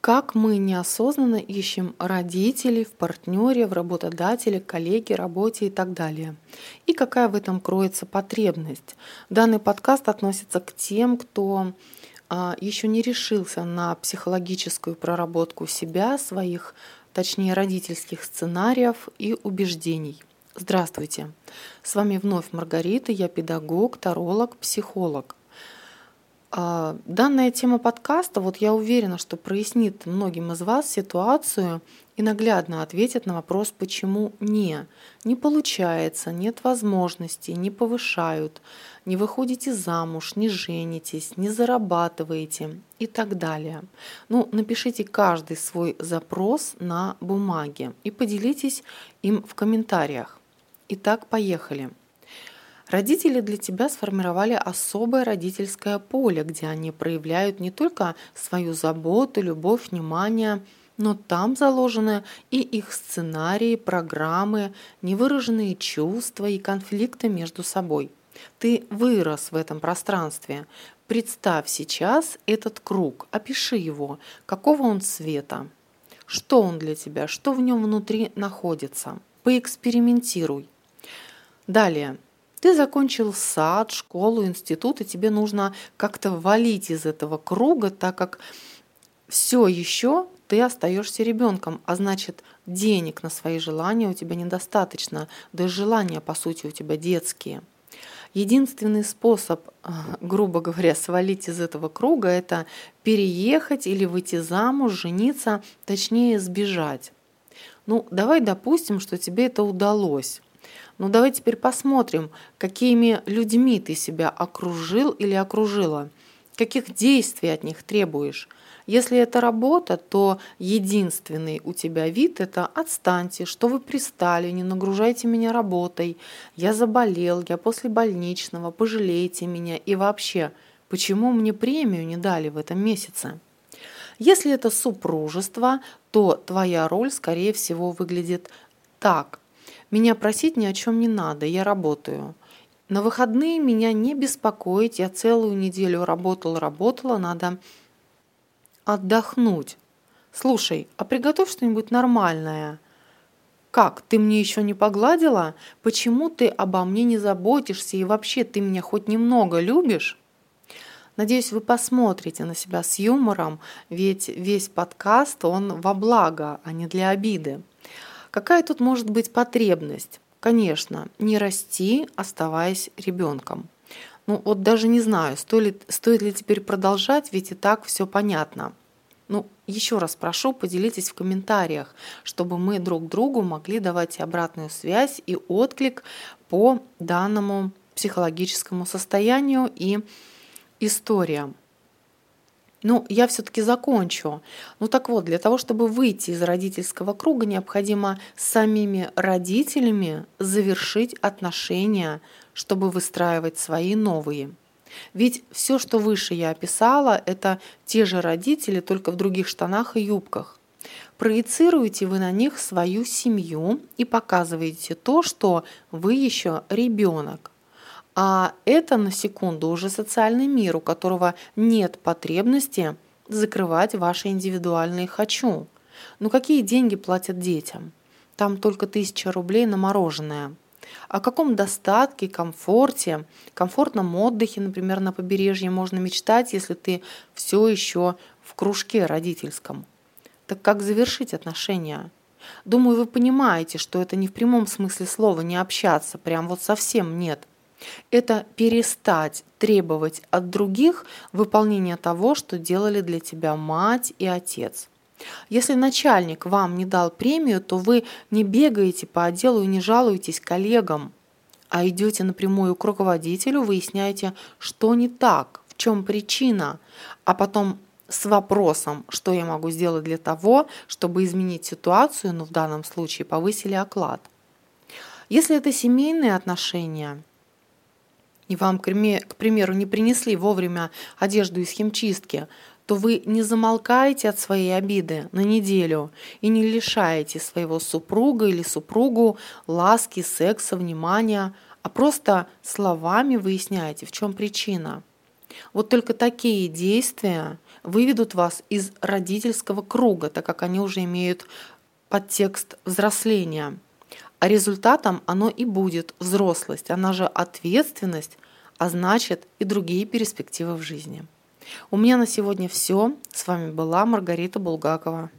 как мы неосознанно ищем родителей в партнере, в работодателе, коллеге, работе и так далее. И какая в этом кроется потребность. Данный подкаст относится к тем, кто а, еще не решился на психологическую проработку себя, своих, точнее родительских сценариев и убеждений. Здравствуйте! С вами вновь Маргарита, я педагог, таролог, психолог. А, данная тема подкаста, вот я уверена, что прояснит многим из вас ситуацию и наглядно ответит на вопрос, почему не. Не получается, нет возможности, не повышают, не выходите замуж, не женитесь, не зарабатываете и так далее. Ну, напишите каждый свой запрос на бумаге и поделитесь им в комментариях. Итак, поехали. Родители для тебя сформировали особое родительское поле, где они проявляют не только свою заботу, любовь, внимание, но там заложены и их сценарии, программы, невыраженные чувства и конфликты между собой. Ты вырос в этом пространстве. Представь сейчас этот круг, опиши его, какого он цвета, что он для тебя, что в нем внутри находится. Поэкспериментируй. Далее, ты закончил сад, школу, институт, и тебе нужно как-то валить из этого круга, так как все еще ты остаешься ребенком, а значит денег на свои желания у тебя недостаточно, да и желания, по сути, у тебя детские. Единственный способ, а, грубо говоря, свалить из этого круга – это переехать или выйти замуж, жениться, точнее сбежать. Ну, давай допустим, что тебе это удалось. Ну давай теперь посмотрим, какими людьми ты себя окружил или окружила, каких действий от них требуешь. Если это работа, то единственный у тебя вид – это «отстаньте», «что вы пристали», «не нагружайте меня работой», «я заболел», «я после больничного», «пожалейте меня» и вообще «почему мне премию не дали в этом месяце?» Если это супружество, то твоя роль, скорее всего, выглядит так. Меня просить ни о чем не надо, я работаю. На выходные меня не беспокоить, я целую неделю работала, работала, надо отдохнуть. Слушай, а приготовь что-нибудь нормальное. Как, ты мне еще не погладила? Почему ты обо мне не заботишься и вообще ты меня хоть немного любишь? Надеюсь, вы посмотрите на себя с юмором, ведь весь подкаст, он во благо, а не для обиды. Какая тут может быть потребность? Конечно, не расти, оставаясь ребенком. Ну вот даже не знаю, стоит, стоит ли теперь продолжать, ведь и так все понятно. Ну, еще раз прошу, поделитесь в комментариях, чтобы мы друг другу могли давать обратную связь и отклик по данному психологическому состоянию и историям. Ну, я все-таки закончу. Ну так вот, для того, чтобы выйти из родительского круга, необходимо с самими родителями завершить отношения, чтобы выстраивать свои новые. Ведь все, что выше я описала, это те же родители, только в других штанах и юбках. Проецируете вы на них свою семью и показываете то, что вы еще ребенок. А это, на секунду, уже социальный мир, у которого нет потребности закрывать ваши индивидуальные «хочу». Ну какие деньги платят детям? Там только тысяча рублей на мороженое. О каком достатке, комфорте, комфортном отдыхе, например, на побережье можно мечтать, если ты все еще в кружке родительском? Так как завершить отношения? Думаю, вы понимаете, что это не в прямом смысле слова не общаться, прям вот совсем нет. Это перестать требовать от других выполнения того, что делали для тебя мать и отец. Если начальник вам не дал премию, то вы не бегаете по отделу и не жалуетесь коллегам, а идете напрямую к руководителю, выясняете, что не так, в чем причина, а потом с вопросом, что я могу сделать для того, чтобы изменить ситуацию, но ну, в данном случае повысили оклад. Если это семейные отношения – и вам, к примеру, не принесли вовремя одежду из химчистки, то вы не замолкаете от своей обиды на неделю и не лишаете своего супруга или супругу ласки, секса, внимания, а просто словами выясняете, в чем причина. Вот только такие действия выведут вас из родительского круга, так как они уже имеют подтекст взросления. А результатом оно и будет взрослость, она же ответственность, а значит и другие перспективы в жизни. У меня на сегодня все. С вами была Маргарита Булгакова.